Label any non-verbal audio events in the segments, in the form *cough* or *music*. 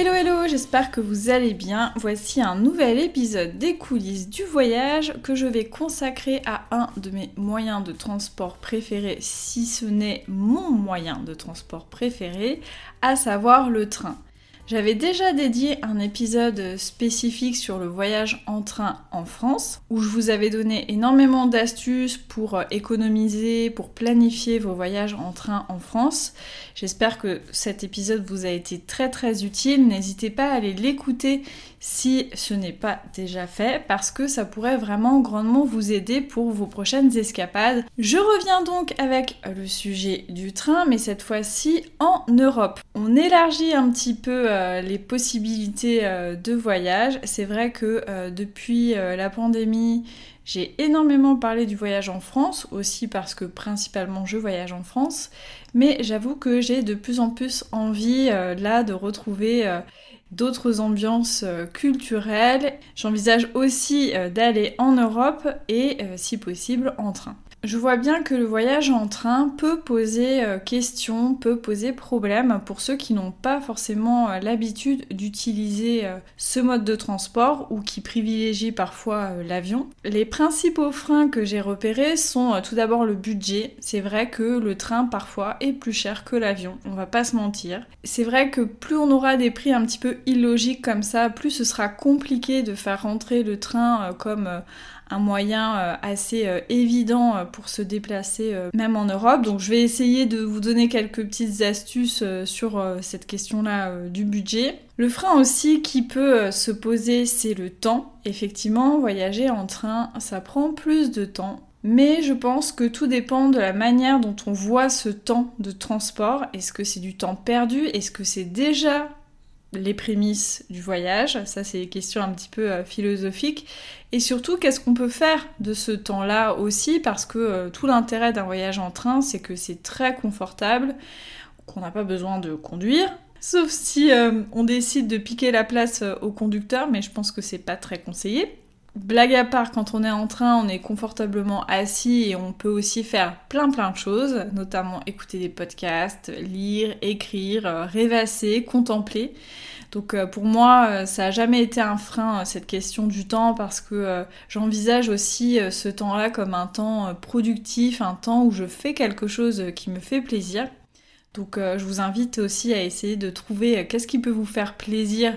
Hello hello, j'espère que vous allez bien. Voici un nouvel épisode des coulisses du voyage que je vais consacrer à un de mes moyens de transport préférés, si ce n'est mon moyen de transport préféré, à savoir le train. J'avais déjà dédié un épisode spécifique sur le voyage en train en France, où je vous avais donné énormément d'astuces pour euh, économiser, pour planifier vos voyages en train en France. J'espère que cet épisode vous a été très très utile. N'hésitez pas à aller l'écouter si ce n'est pas déjà fait, parce que ça pourrait vraiment grandement vous aider pour vos prochaines escapades. Je reviens donc avec le sujet du train, mais cette fois-ci en Europe. On élargit un petit peu euh, les possibilités euh, de voyage. C'est vrai que euh, depuis la pandémie, j'ai énormément parlé du voyage en France, aussi parce que principalement je voyage en France, mais j'avoue que j'ai de plus en plus envie là de retrouver d'autres ambiances culturelles. J'envisage aussi d'aller en Europe et si possible en train. Je vois bien que le voyage en train peut poser euh, question, peut poser problème pour ceux qui n'ont pas forcément euh, l'habitude d'utiliser euh, ce mode de transport ou qui privilégient parfois l'avion. Les principaux freins que j'ai repérés sont tout d'abord le budget. C'est vrai que le train parfois est plus cher que l'avion, on va pas se mentir. C'est vrai que plus on aura des prix un petit peu illogiques comme ça, plus ce sera compliqué de faire rentrer le train comme un moyen euh, assez euh, évident euh, pour se déplacer même en Europe. Donc je vais essayer de vous donner quelques petites astuces sur cette question-là du budget. Le frein aussi qui peut se poser, c'est le temps. Effectivement, voyager en train, ça prend plus de temps. Mais je pense que tout dépend de la manière dont on voit ce temps de transport. Est-ce que c'est du temps perdu? Est-ce que c'est déjà les prémices du voyage, ça c'est une question un petit peu euh, philosophique, et surtout qu'est-ce qu'on peut faire de ce temps-là aussi, parce que euh, tout l'intérêt d'un voyage en train, c'est que c'est très confortable, qu'on n'a pas besoin de conduire, sauf si euh, on décide de piquer la place au conducteur, mais je pense que c'est pas très conseillé. Blague à part, quand on est en train, on est confortablement assis et on peut aussi faire plein plein de choses, notamment écouter des podcasts, lire, écrire, euh, rêvasser, contempler. Donc euh, pour moi, euh, ça n'a jamais été un frein, cette question du temps, parce que j'envisage aussi ce temps-là comme un temps productif, un temps où je fais quelque chose qui me fait plaisir. Donc je vous invite aussi à essayer de trouver qu'est-ce qui peut vous faire plaisir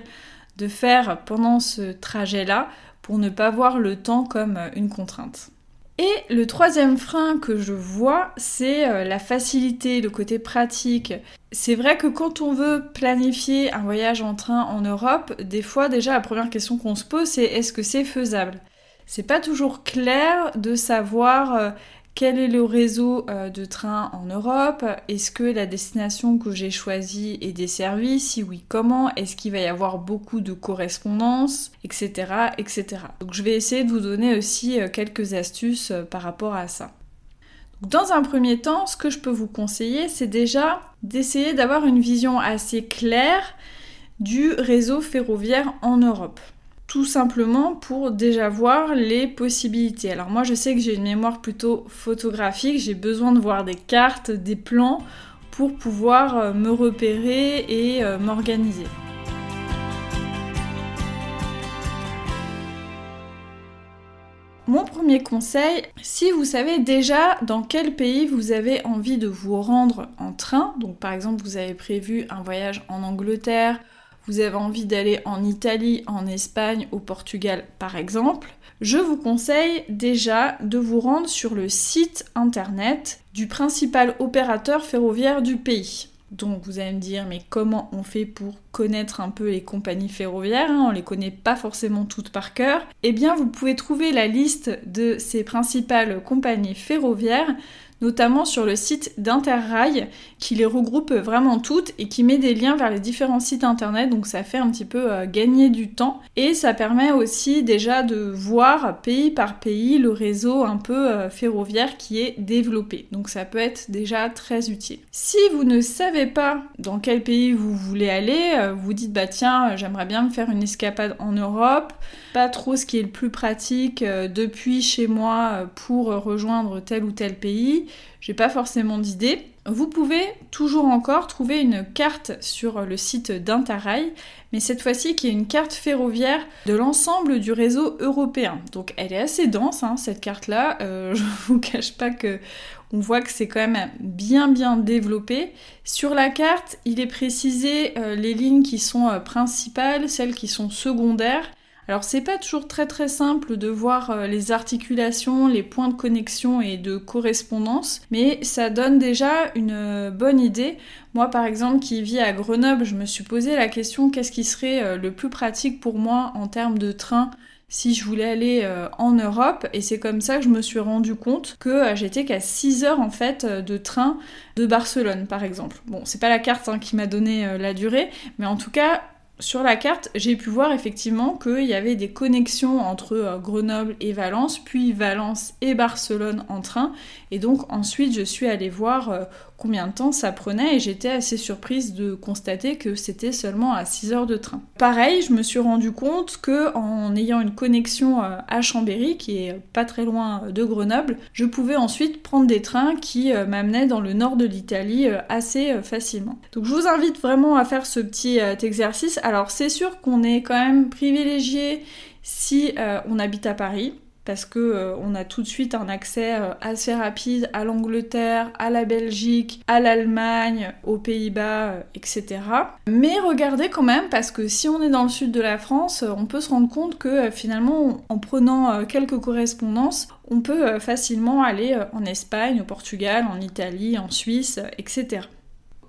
de faire pendant ce trajet-là pour ne pas voir le temps comme euh, une contrainte. Et le troisième frein que je vois, c'est euh, la facilité, le côté pratique. C'est vrai que quand on veut planifier un voyage en train en Europe, des fois déjà la première question qu'on se pose c'est est-ce que c'est faisable? C'est pas toujours clair de savoir euh, quel est le réseau euh, de trains en Europe? Est-ce que la destination que j'ai choisie est desservie Si oui, comment? Est-ce qu'il va y avoir beaucoup de correspondances? Etc. etc. Donc je vais essayer de vous donner aussi euh, quelques astuces euh, par rapport à ça. Dans un premier temps, ce que je peux vous conseiller, c'est déjà d'essayer d'avoir une vision assez claire du réseau ferroviaire en Europe tout simplement pour déjà voir les possibilités. Alors moi je sais que j'ai une mémoire plutôt photographique, j'ai besoin de voir des cartes, des plans pour pouvoir euh, me repérer et euh, m'organiser. Mon premier conseil, si vous savez déjà dans quel pays vous avez envie de vous rendre en train, donc par exemple vous avez prévu un voyage en Angleterre vous avez envie d'aller en Italie, en Espagne, au Portugal par exemple, je vous conseille déjà de vous rendre sur le site internet du principal opérateur ferroviaire du pays. Donc vous allez me dire, mais comment on fait pour connaître un peu les compagnies ferroviaires hein? On les connaît pas forcément toutes par cœur. Eh bien, vous pouvez trouver la liste de ces principales compagnies ferroviaires notamment sur le site d'Interrail qui les regroupe vraiment toutes et qui met des liens vers les différents sites internet, donc ça fait un petit peu euh, gagner du temps et ça permet aussi déjà de voir pays par pays le réseau un peu euh, ferroviaire qui est développé. Donc ça peut être déjà très utile. Si vous ne savez pas dans quel pays vous voulez aller, euh, vous dites bah tiens, j'aimerais bien me faire une escapade en Europe, pas trop ce qui est le plus pratique depuis chez moi pour rejoindre tel ou tel pays, j'ai pas forcément d'idée. Vous pouvez toujours encore trouver une carte sur le site d'Interrail, mais cette fois-ci qui est une carte ferroviaire de l'ensemble du réseau européen. Donc elle est assez dense, hein, cette carte-là. Euh, *laughs* je vous cache pas que on voit que c'est quand même bien bien développé. Sur la carte, il est précisé euh, les lignes qui sont euh, principales, celles qui sont secondaires. Alors c'est pas toujours très très simple de voir euh, les articulations, les points de connexion et de correspondance, mais ça donne déjà une euh, bonne idée. Moi par exemple qui vis à Grenoble, je me suis posé la question qu'est-ce qui serait euh, le plus pratique pour moi en termes de train si je voulais aller en Europe? Et c'est comme ça que je me suis rendu compte que j'étais qu'à 6 heures en fait de train de Barcelone par exemple. Bon, c'est pas la carte hein, qui m'a donné la durée, mais en tout cas sur la carte, j'ai pu voir effectivement qu'il y avait des connexions entre euh, Grenoble et Valence, puis Valence et Barcelone en train. Et donc ensuite, je suis allée voir euh, combien de temps ça prenait et j'étais assez surprise de constater que c'était seulement à 6 heures de train. Pareil, je me suis rendu compte que en ayant une connexion euh, à Chambéry, qui est pas très loin de Grenoble, je pouvais ensuite prendre des trains qui euh, m'amenaient dans le nord de l'Italie euh, assez facilement. Donc je vous invite vraiment à faire ce petit exercice. Alors c'est sûr qu'on est quand même privilégié si on habite à Paris parce que euh, on a tout de suite un accès euh, assez rapide à l'Angleterre, à la Belgique, à l'Allemagne, aux Pays-Bas, euh, etc. Mais regardez quand même parce que si on est dans le sud de la France, on peut se rendre compte que finalement en prenant quelques correspondances, on peut facilement aller en Espagne, au Portugal, en Italie, en Suisse, etc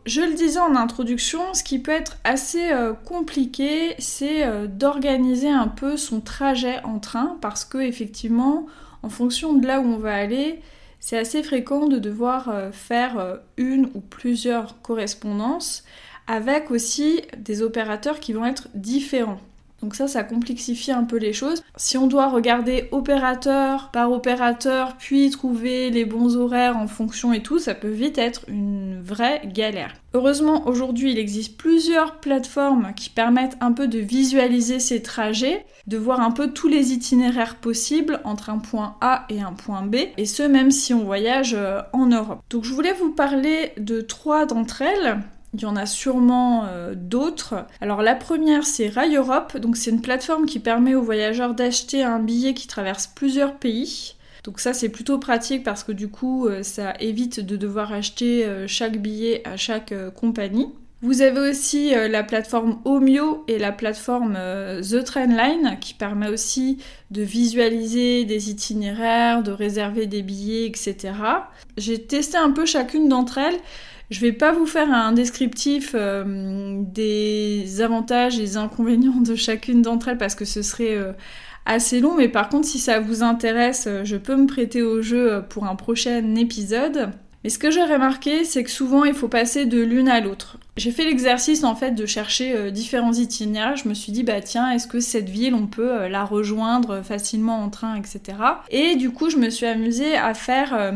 je le disais en introduction, ce qui peut être assez euh, compliqué, c'est euh, d'organiser un peu son trajet en train parce que effectivement, en fonction de là où on va aller, c'est assez fréquent de devoir euh, faire une ou plusieurs correspondances avec aussi des opérateurs qui vont être différents. Donc ça, ça complexifie un peu les choses. Si on doit regarder opérateur par opérateur, puis trouver les bons horaires en fonction et tout, ça peut vite être une vraie galère. Heureusement, aujourd'hui, il existe plusieurs plateformes qui permettent un peu de visualiser ces trajets, de voir un peu tous les itinéraires possibles entre un point A et un point B, et ce même si on voyage euh, en Europe. Donc je voulais vous parler de trois d'entre elles. Il y en a sûrement euh, d'autres. Alors la première c'est Rail Europe, donc c'est une plateforme qui permet aux voyageurs d'acheter un billet qui traverse plusieurs pays. Donc ça c'est plutôt pratique parce que du coup euh, ça évite de devoir acheter euh, chaque billet à chaque compagnie. Vous avez aussi la plateforme Omio et la plateforme The Trainline qui permet aussi de visualiser des itinéraires, de réserver des billets, etc. J'ai testé un peu chacune d'entre elles. Je vais pas vous faire un descriptif euh, des avantages et des inconvénients de chacune d'entre elles parce que ce serait euh, assez long, mais par contre si ça vous intéresse, euh, je peux me prêter au jeu pour un prochain épisode. Mais ce que j'ai remarqué, c'est que souvent il faut passer de l'une à l'autre. J'ai fait l'exercice en fait de chercher différents itinéraires. Je me suis dit bah tiens, est-ce que cette ville on peut la rejoindre facilement en train, etc. Et du coup, je me suis amusée à faire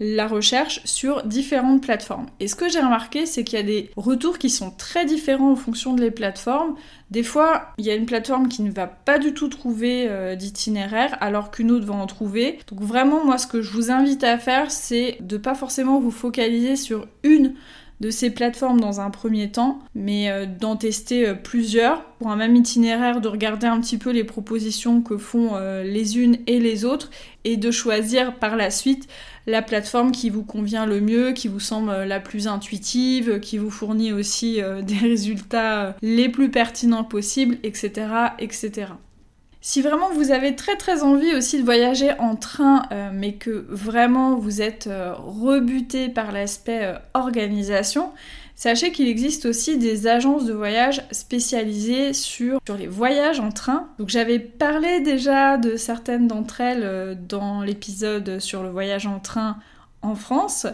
la recherche sur différentes plateformes. Et ce que j'ai remarqué, c'est qu'il y a des retours qui sont très différents en fonction des plateformes. Des fois, il y a une plateforme qui ne va pas du tout trouver euh, d'itinéraire, alors qu'une autre va en trouver. Donc vraiment, moi, ce que je vous invite à faire, c'est de pas forcément vous focaliser sur une de ces plateformes dans un premier temps, mais euh, d'en tester euh, plusieurs pour un même itinéraire, de regarder un petit peu les propositions que font les unes et les autres et de choisir par la suite la plateforme qui vous convient le mieux, qui vous semble la plus intuitive, qui vous fournit aussi euh, *laughs* des résultats euh, les plus pertinents possibles, etc., etc. Si vraiment vous avez très très envie aussi de voyager en train, euh, mais que vraiment vous êtes rebuté par l'aspect organisation, Sachez qu'il existe aussi des agences de voyage spécialisées sur, sur les voyages en train. Donc j'avais parlé déjà de certaines d'entre elles euh, dans l'épisode sur le voyage en train en France.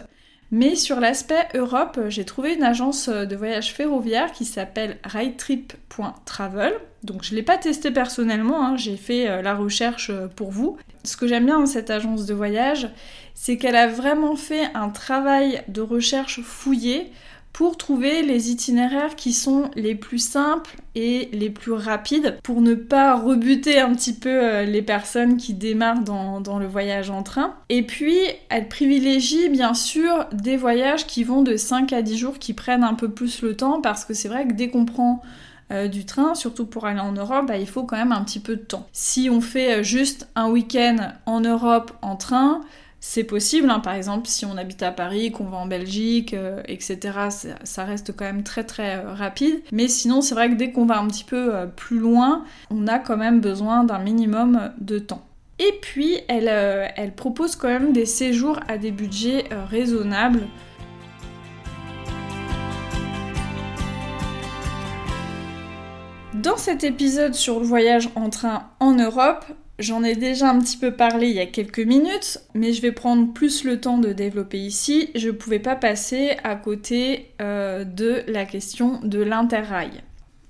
Mais sur l'aspect Europe, j'ai trouvé une agence de voyage ferroviaire qui s'appelle ridetrip.travel. Donc je ne l'ai pas testé personnellement, hein, j'ai fait euh, la recherche euh, pour vous. Ce que j'aime bien dans cette agence de voyage, c'est qu'elle a vraiment fait un travail de recherche fouillé pour trouver les itinéraires qui sont les plus simples et les plus rapides pour ne pas rebuter un petit peu euh, les personnes qui démarrent dans, le voyage en train. Et puis, elle privilégie bien sûr des voyages qui vont de 5 à 10 jours, qui prennent un peu plus le temps parce que c'est vrai que dès qu'on prend euh, du train, surtout pour aller en Europe, bah, il faut quand même un petit peu de temps. Si on fait euh, juste un week-end en Europe en train, c'est possible, hein. par exemple si on habite à Paris, qu'on va en Belgique, euh, etc., ça, reste quand même très très euh, rapide. Mais sinon, c'est vrai que dès qu'on va un petit peu euh, plus loin, on a quand même besoin d'un minimum de temps. Et puis, elle, elle, propose quand même des séjours à des budgets raisonnables. Dans cet épisode sur le voyage en train en Europe, J'en ai déjà un petit peu parlé il y a quelques minutes, mais je vais prendre plus le temps de développer ici. Je ne pouvais pas passer à côté euh, de la question de l'interrail.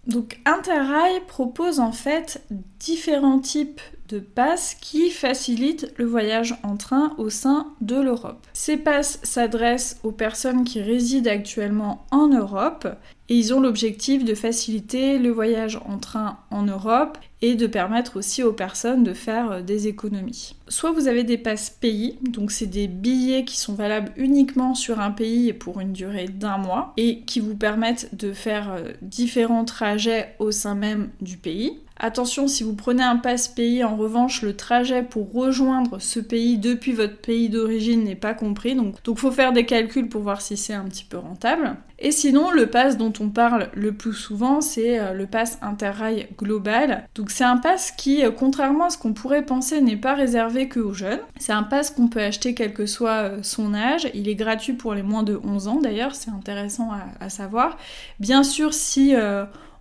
Donc Interrail propose en fait différents types de passes qui facilitent le voyage en train au sein de l'Europe. Ces passes s'adressent aux personnes qui résident actuellement en Europe et ils ont l'objectif de faciliter le voyage en train en Europe et de permettre aussi aux personnes de faire euh, des économies. Soit vous avez des passes pays, donc c'est des billets qui sont valables uniquement sur un pays pour une durée d'un mois et qui vous permettent de faire euh, différents trajets au sein même du pays. Attention, si vous prenez un passe pays, en revanche, le trajet pour rejoindre ce pays depuis votre pays d'origine n'est pas compris. Donc, il faut faire des calculs pour voir si c'est un petit peu rentable. Et sinon, le pass dont on parle le plus souvent, c'est euh, le pass Interrail global. Donc, c'est un pass qui, euh, contrairement à ce qu'on pourrait penser, n'est pas réservé que aux jeunes. C'est un pass qu'on peut acheter quel que soit euh, son âge. Il est gratuit pour les moins de 11 ans d'ailleurs, c'est intéressant à, savoir. Bien sûr, si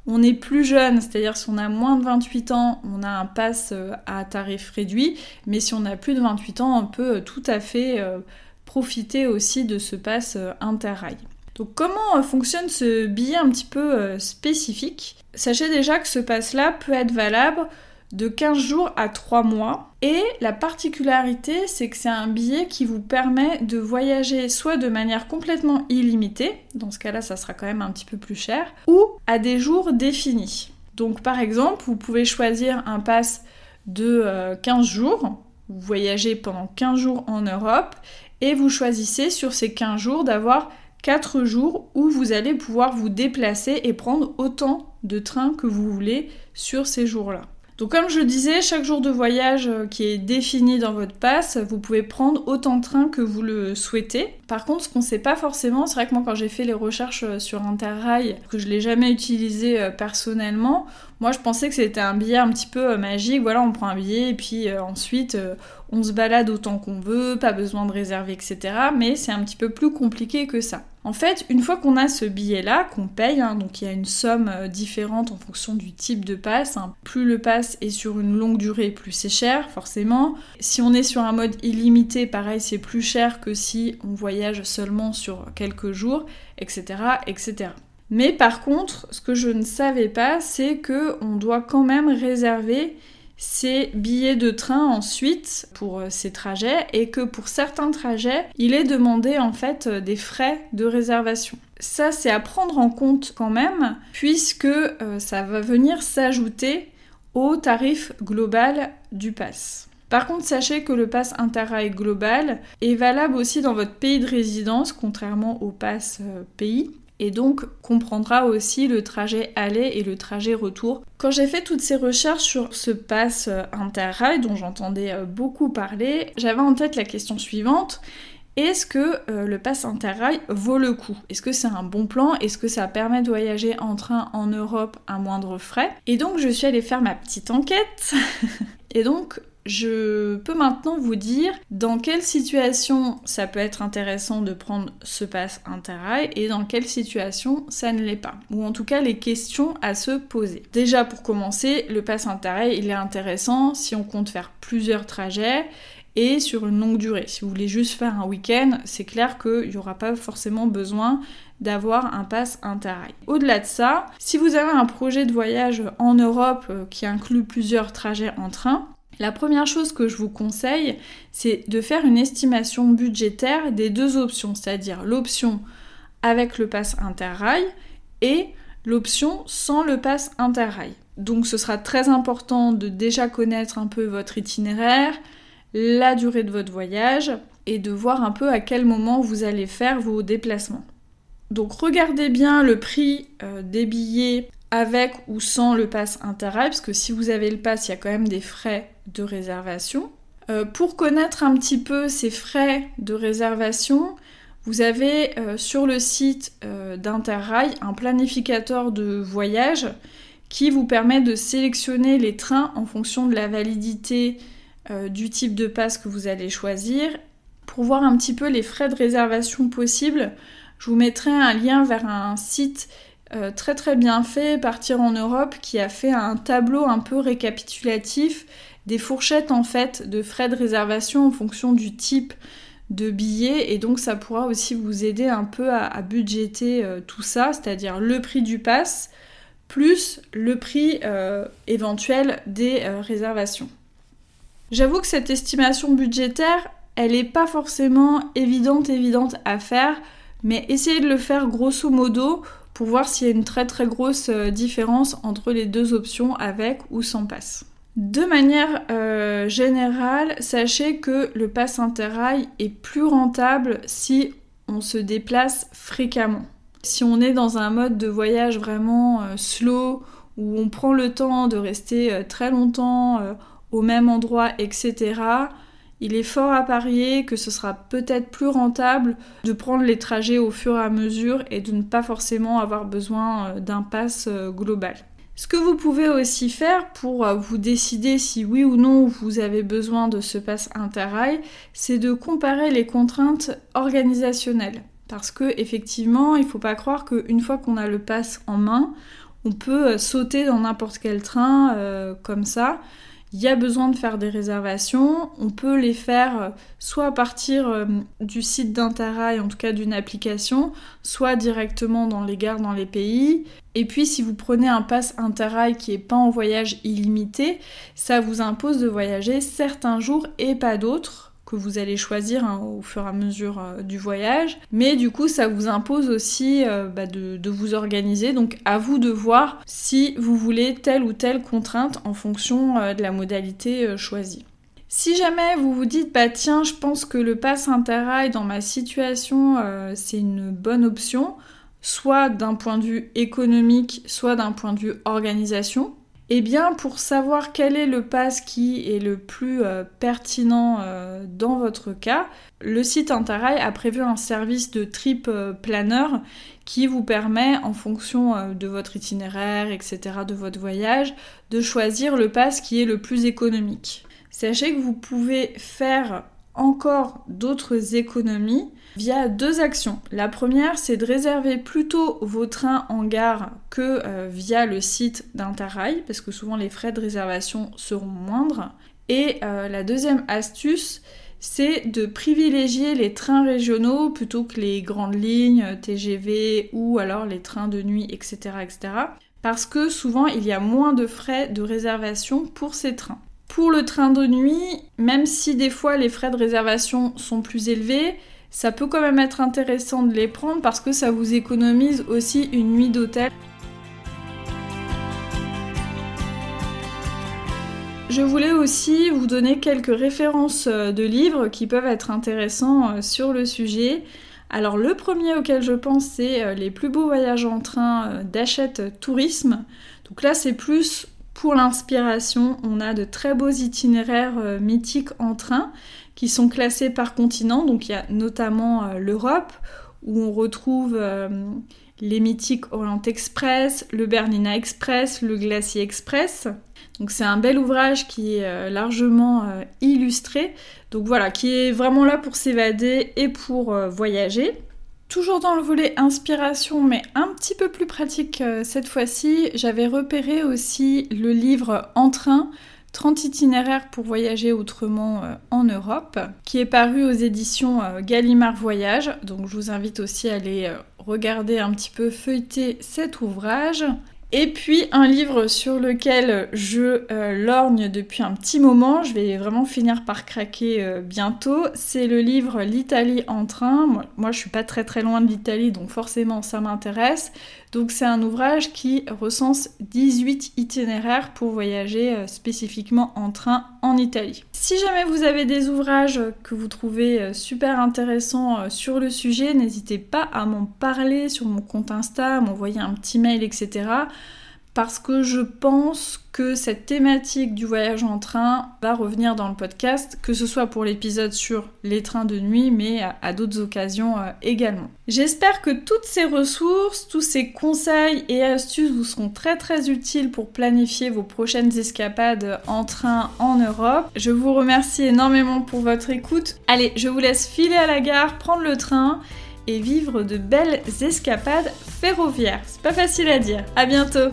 on est plus jeune, c'est-à-dire si on a moins de 28 ans, on a un pass euh, à tarif réduit, mais si on a plus de 28 ans, on peut euh, tout à fait euh, profiter aussi de ce pass interrail. Donc comment fonctionne ce billet un petit peu spécifique? Sachez déjà que ce pass-là peut être valable de 15 jours à 3 mois. Et la particularité, c'est que c'est un billet qui vous permet de voyager soit de manière complètement illimitée, dans ce cas-là ça sera quand même un petit peu plus cher, ou à des jours définis. Donc par exemple, vous pouvez choisir un pass de 15 euh, jours, vous voyagez pendant 15 jours en Europe, et vous choisissez sur ces 15 jours d'avoir 4 jours où vous allez pouvoir vous déplacer et prendre autant de trains que vous voulez sur ces jours-là. Donc comme je disais, chaque jour de voyage euh, qui est défini dans votre passe, vous pouvez prendre autant de trains que vous le souhaitez. Par contre, ce qu'on sait pas forcément, c'est vrai que moi quand j'ai fait les recherches euh, sur Interrail, que je l'ai jamais utilisé euh, personnellement, moi je pensais que c'était un billet un petit peu magique. Voilà, on prend un billet et puis ensuite on se balade autant qu'on veut, pas besoin de réserver, etc. Mais c'est un petit peu plus compliqué que ça. En fait, une fois qu'on a ce billet-là, qu'on paye, hein, donc il y a une somme euh, différente en fonction du type de passe. Hein. Plus le pass est sur une longue durée, plus c'est cher, forcément. Si on est sur un mode illimité, pareil, c'est plus cher que si on voyage seulement sur quelques jours, etc., etc. Mais par contre, ce que je ne savais pas, c'est que on doit quand même réserver ces billets de train ensuite pour euh, ces trajets et que pour certains trajets, il est demandé en fait euh, des frais de réservation. Ça, c'est à prendre en compte quand même, puisque euh, ça va venir s'ajouter au tarif global du pass. Par contre, sachez que le pass Interrail global est valable aussi dans votre pays de résidence, contrairement au pass pays et donc comprendra aussi le trajet aller et le trajet retour. Quand j'ai fait toutes ces recherches sur ce pass euh, interrail dont j'entendais euh, beaucoup parler, j'avais en tête la question suivante. Est-ce que euh, le pass interrail vaut le coup? Est-ce que c'est un bon plan? Est-ce que ça permet de voyager en train en Europe à moindre frais? Et donc je suis allée faire ma petite enquête. *laughs* et donc je peux maintenant vous dire dans quelle situation ça peut être intéressant de prendre ce pass interrail et dans quelle situation ça ne l'est pas. Ou en tout cas les questions à se poser. Déjà pour commencer, le pass interrail il est intéressant si on compte faire plusieurs trajets et sur une longue durée. Si vous voulez juste faire un week-end, c'est clair qu'il n'y aura pas forcément besoin d'avoir un pass interrail. Au-delà de ça, si vous avez un projet de voyage en Europe euh, qui inclut plusieurs trajets en train, la première chose que je vous conseille, c'est de faire une estimation budgétaire des deux options, c'est-à-dire l'option avec le pass interrail et l'option sans le pass interrail. Donc ce sera très important de déjà connaître un peu votre itinéraire, la durée de votre voyage et de voir un peu à quel moment vous allez faire vos déplacements. Donc regardez bien le prix euh, des billets avec ou sans le pass interrail, parce que si vous avez le pass, il y a quand même des frais de réservation. Euh, pour connaître un petit peu ces frais de réservation, vous avez euh, sur le site d'Interrail un planificateur de voyage qui vous permet de sélectionner les trains en fonction de la validité du type de pass que vous allez choisir pour voir un petit peu les frais de réservation possibles je vous mettrai un lien vers un site euh, très très bien fait, Partir en Europe, qui a fait un tableau un peu récapitulatif des fourchettes en fait de frais de réservation en fonction du type de billet et donc ça pourra aussi vous aider un peu à, budgéter euh, tout ça, c'est-à-dire le prix du pass plus le prix euh, éventuel des réservations. J'avoue que cette estimation budgétaire, elle n'est pas forcément évidente évidente à faire mais essayez de le faire grosso modo pour voir s'il y a une très très grosse euh, différence entre les deux options avec ou sans passe. De manière euh, générale, sachez que le pass interrail est plus rentable si on se déplace fréquemment. Si on est dans un mode de voyage vraiment euh, slow, où on prend le temps de rester très longtemps au même endroit, etc., il est fort à parier que ce sera peut-être plus rentable de prendre les trajets au fur et à mesure et de ne pas forcément avoir besoin euh, d'un pass euh, global. Ce que vous pouvez aussi faire pour euh, vous décider si oui ou non vous avez besoin de ce pass interrail, c'est de comparer les contraintes organisationnelles. Parce que effectivement, il ne faut pas croire qu'une fois qu'on a le pass en main, on peut sauter dans n'importe quel train comme ça il y a besoin de faire des réservations, on peut les faire euh, soit à partir euh, du site d'Interrail, en tout cas d'une application, soit directement dans les gares dans les pays. Et puis si vous prenez un pass Interrail qui n'est pas en voyage illimité, ça vous impose de voyager certains jours et pas d'autres que vous allez choisir hein, au fur et à mesure euh, du voyage. Mais du coup, ça vous impose aussi euh, bah, de, vous organiser. Donc à vous de voir si vous voulez telle ou telle contrainte en fonction euh, de la modalité choisie. Si jamais vous vous dites, bah tiens, je pense que le pass interrail dans ma situation, c'est une bonne option, soit d'un point de vue économique, soit d'un point de vue organisation, eh bien, pour savoir quel est le pass qui est le plus euh, pertinent euh, dans votre cas, le site Interrail a prévu un service de trip euh, planner qui vous permet, en fonction de votre itinéraire, etc., de votre voyage, de choisir le pass qui est le plus économique. Sachez que vous pouvez faire encore d'autres économies via deux actions. La première, c'est de réserver plutôt vos trains en gare que euh, via le site d'Interrail, parce que souvent les frais de réservation seront moindres. Et euh, la deuxième astuce, c'est de privilégier les trains régionaux plutôt que les grandes lignes TGV ou alors les trains de nuit, etc. etc. parce que souvent il y a moins de frais de réservation pour ces trains. Pour le train de nuit, même si des fois les frais de réservation sont plus élevés, ça peut quand même être intéressant de les prendre parce que ça vous économise aussi une nuit d'hôtel. Je voulais aussi vous donner quelques références euh, de livres qui peuvent être intéressants euh, sur le sujet. Alors le premier auquel je pense c'est euh, Les plus beaux voyages en train d'Achète Tourisme. Donc là c'est plus pour l'inspiration, on a de très beaux itinéraires mythiques en train qui sont classés par continent. Donc il y a notamment euh, l'Europe où on retrouve euh, les mythiques Orient Express, le Bernina Express, le Glacier Express. Donc c'est un bel ouvrage qui est euh, largement illustré. Donc voilà, qui est vraiment là pour s'évader et pour voyager. Toujours dans le volet inspiration, mais un petit peu plus pratique cette fois-ci, j'avais repéré aussi le livre En train 30 itinéraires pour voyager autrement euh, en Europe, qui est paru aux éditions euh, Gallimard Voyage. Donc je vous invite aussi à aller euh, regarder un petit peu, feuilleter cet ouvrage. Et puis un livre sur lequel je lorgne depuis un petit moment, je vais vraiment finir par craquer bientôt, c'est le livre L'Italie en train. Moi, moi, je suis pas très très loin de l'Italie, donc forcément ça m'intéresse. Donc c'est un ouvrage qui recense 18 itinéraires pour voyager euh, spécifiquement en train en Italie. Si jamais vous avez des ouvrages que vous trouvez euh, super intéressants euh, sur le sujet, n'hésitez pas à m'en parler sur mon compte Insta, m'envoyer un petit mail, etc parce que je pense que cette thématique du voyage en train va revenir dans le podcast, que ce soit pour l'épisode sur les trains de nuit, mais à, d'autres occasions euh, également. J'espère que toutes ces ressources, tous ces conseils et astuces vous seront très très utiles pour planifier vos prochaines escapades en train en Europe. Je vous remercie énormément pour votre écoute. Allez, je vous laisse filer à la gare, prendre le train et vivre de belles escapades ferroviaires. C'est pas facile à dire. À bientôt!